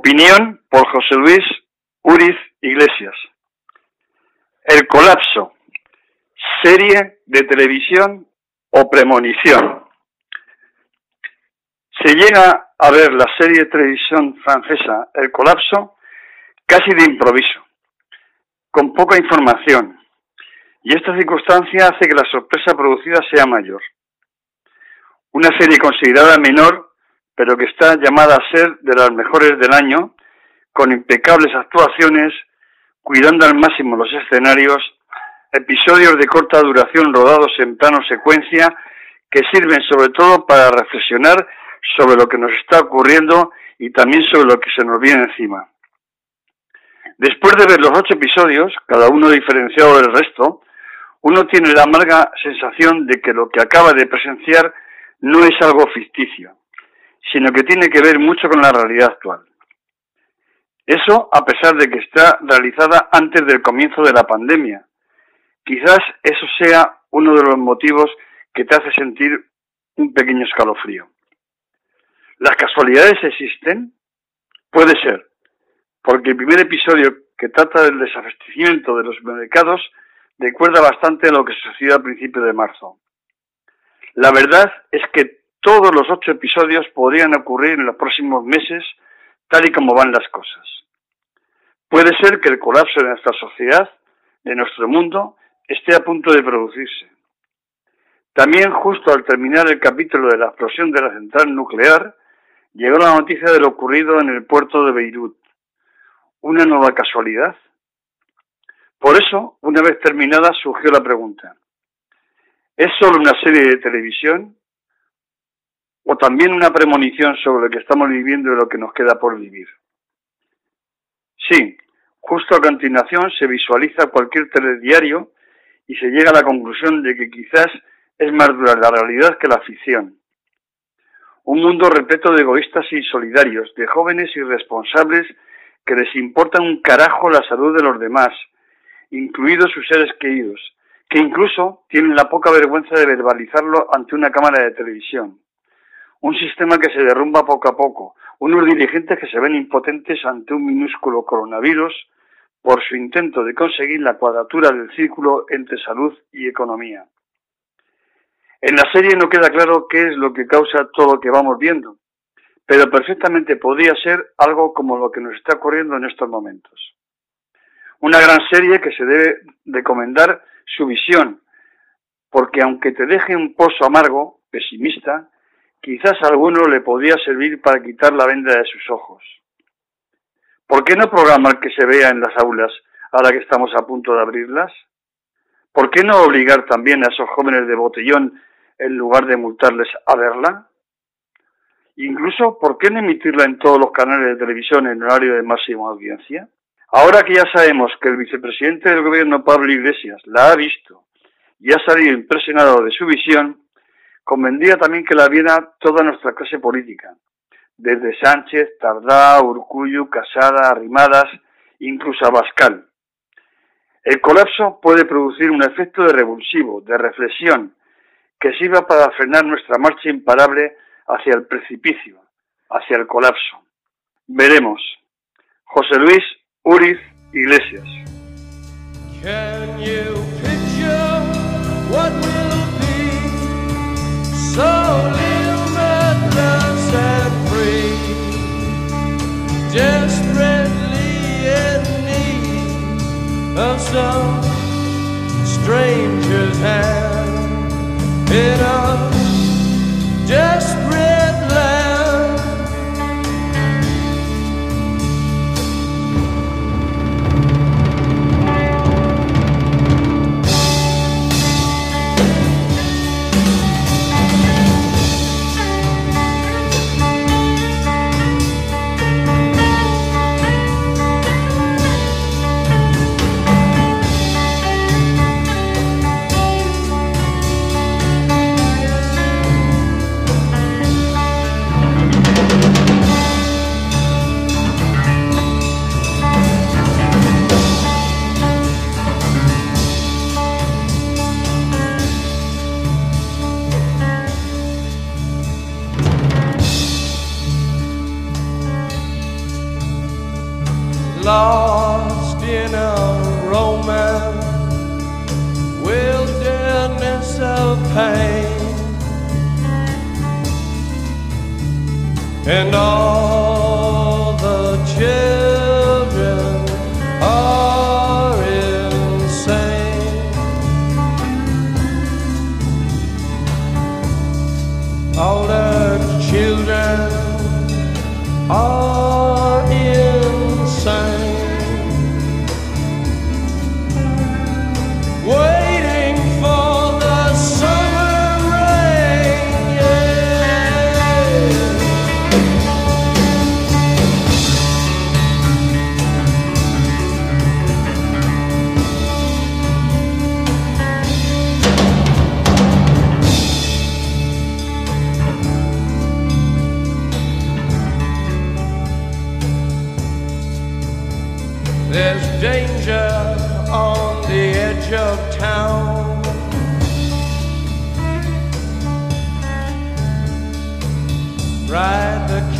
Opinión por José Luis Uriz Iglesias. El colapso. Serie de televisión o premonición. Se llega a ver la serie de televisión francesa El colapso casi de improviso, con poca información, y esta circunstancia hace que la sorpresa producida sea mayor. Una serie considerada menor, pero que está llamada a ser de las mejores del año, con impecables actuaciones, cuidando al máximo los escenarios, episodios de corta duración rodados en plano secuencia que sirven sobre todo para reflexionar sobre lo que nos está ocurriendo y también sobre lo que se nos viene encima. Después de ver los ocho episodios, cada uno diferenciado del resto, uno tiene la amarga sensación de que lo que acaba de presenciar no es algo ficticio, sino que tiene que ver mucho con la realidad actual. Eso a pesar de que está realizada antes del comienzo de la pandemia. Quizás eso sea uno de los motivos que te hace sentir un pequeño escalofrío. ¿Las casualidades existen? Puede ser, porque el primer episodio que trata del desabastecimiento de los mercados recuerda bastante a lo que sucedió a principios de marzo. La verdad es que todos los ocho episodios podrían ocurrir en los próximos meses tal y como van las cosas. Puede ser que el colapso de nuestra sociedad, de nuestro mundo, esté a punto de producirse. También justo al terminar el capítulo de la explosión de la central nuclear, llegó la noticia de lo ocurrido en el puerto de Beirut. ¿Una nueva casualidad? Por eso, una vez terminada, surgió la pregunta. ¿Es solo una serie de televisión o también una premonición sobre lo que estamos viviendo y lo que nos queda por vivir? Sí, justo a continuación se visualiza cualquier telediario y se llega a la conclusión de que quizás es más dura la realidad que la ficción. Un mundo repleto de egoístas y solidarios, de jóvenes irresponsables que les importa un carajo la salud de los demás, incluidos sus seres queridos, que incluso tienen la poca vergüenza de verbalizarlo ante una cámara de televisión. Un sistema que se derrumba poco a poco, unos dirigentes que se ven impotentes ante un minúsculo coronavirus por su intento de conseguir la cuadratura del círculo entre salud y economía. En la serie no queda claro qué es lo que causa todo lo que vamos viendo, pero perfectamente podría ser algo como lo que nos está ocurriendo en estos momentos. Una gran serie que se debe recomendar su visión, porque aunque te deje un pozo amargo, pesimista, quizás alguno le podría servir para quitar la venda de sus ojos. ¿Por qué no programar que se vea en las aulas ahora que estamos a punto de abrirlas? ¿Por qué no obligar también a esos jóvenes de botellón en lugar de multarles a verla? Incluso, ¿por qué no emitirla en todos los canales de televisión en horario de máxima audiencia? Ahora que ya sabemos que el vicepresidente del gobierno, Pablo Iglesias, la ha visto y ha salido impresionado de su visión, convendría también que la viera toda nuestra clase política, desde Sánchez, Tardá, Urcullu, Casada, Arrimadas, incluso Abascal. El colapso puede producir un efecto de revulsivo, de reflexión, que sirva para frenar nuestra marcha imparable hacia el precipicio, hacia el colapso. Veremos. José Luis Uriz Iglesias. Some stranger's hand. In a lost in a romance wilderness of pain. And all the children are insane. All the children are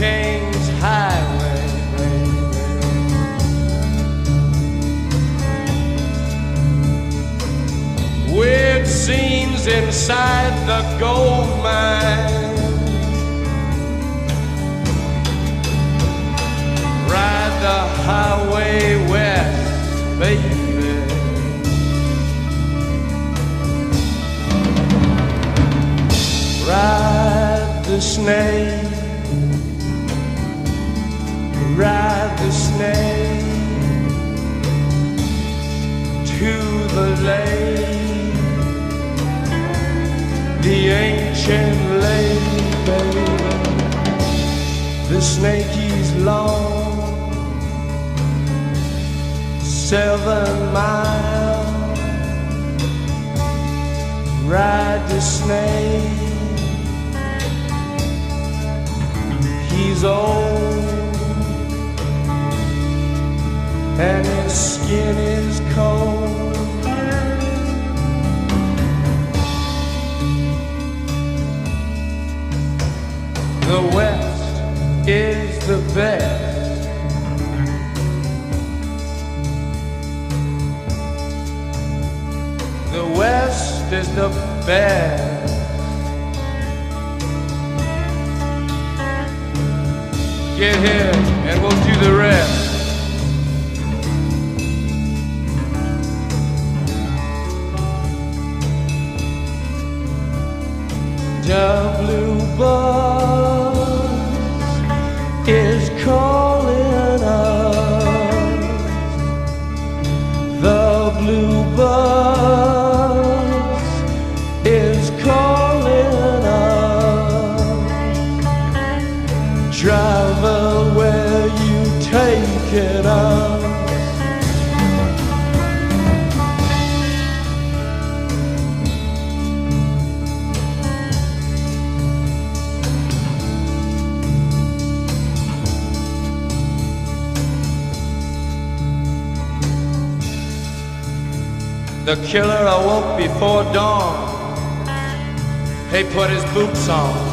King's Highway. Weird scenes inside the gold mine. Ride the highway west, baby. Ride the snake, ride the snake to the lake, the ancient lake, baby. The snake is long, seven miles. Ride the snake. He's old, and his skin is cold. The West is the best. The West is the best. Get here and we'll do the rest. Taking us? The killer awoke before dawn. He put his boots on.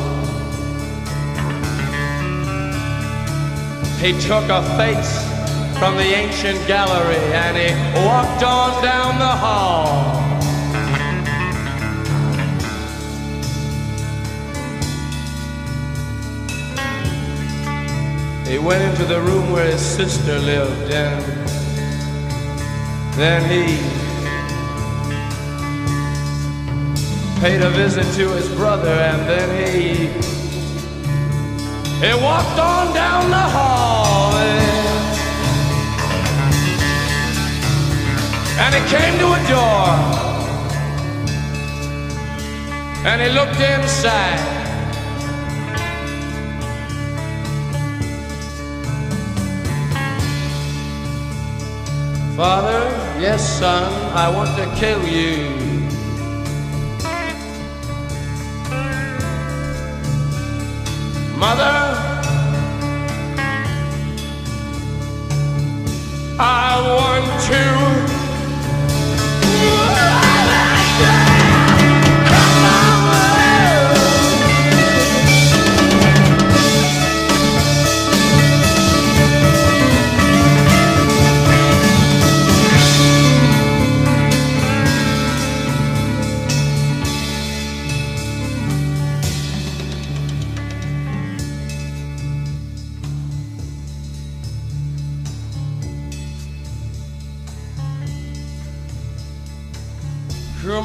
He took a face from the ancient gallery and he walked on down the hall. He went into the room where his sister lived and then he paid a visit to his brother and then he he walked on down the hall and he came to a door and he looked inside Father, yes, son, I want to kill you.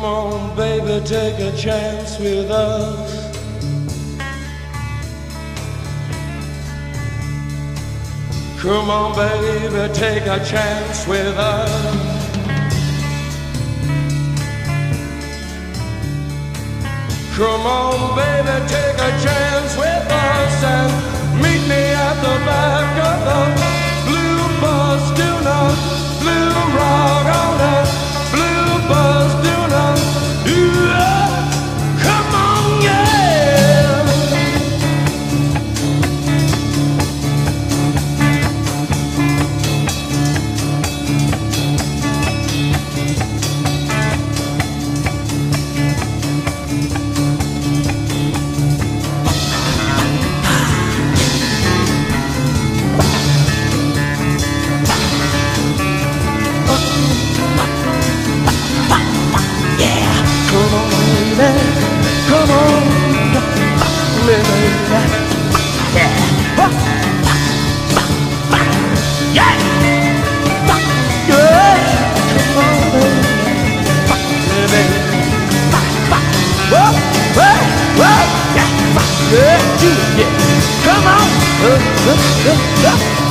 Come on, baby, take a chance with us. Come on, baby, take a chance with us. Come on, baby, take a chance with us and meet me at the back of the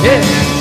Yeah.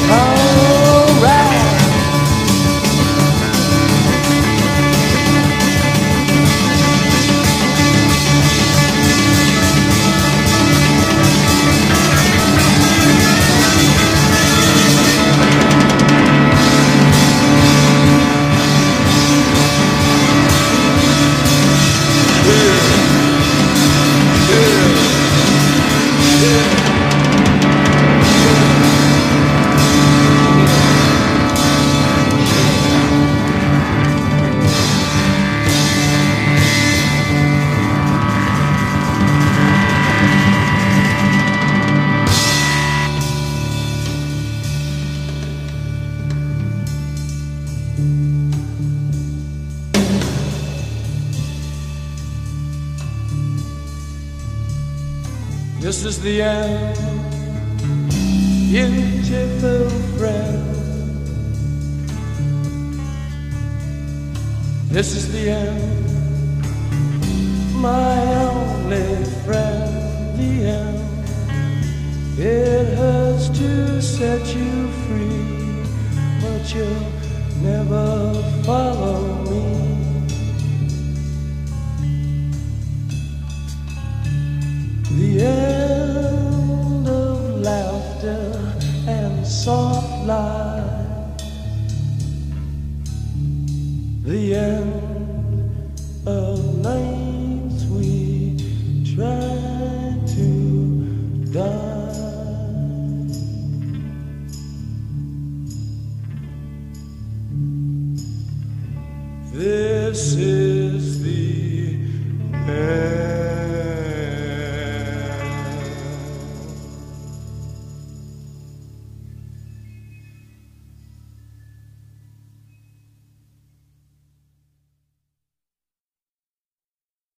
This is the end, beautiful friend. This is the end, my only friend. The end. It hurts to set you free, but you'll never follow me. Soft. The end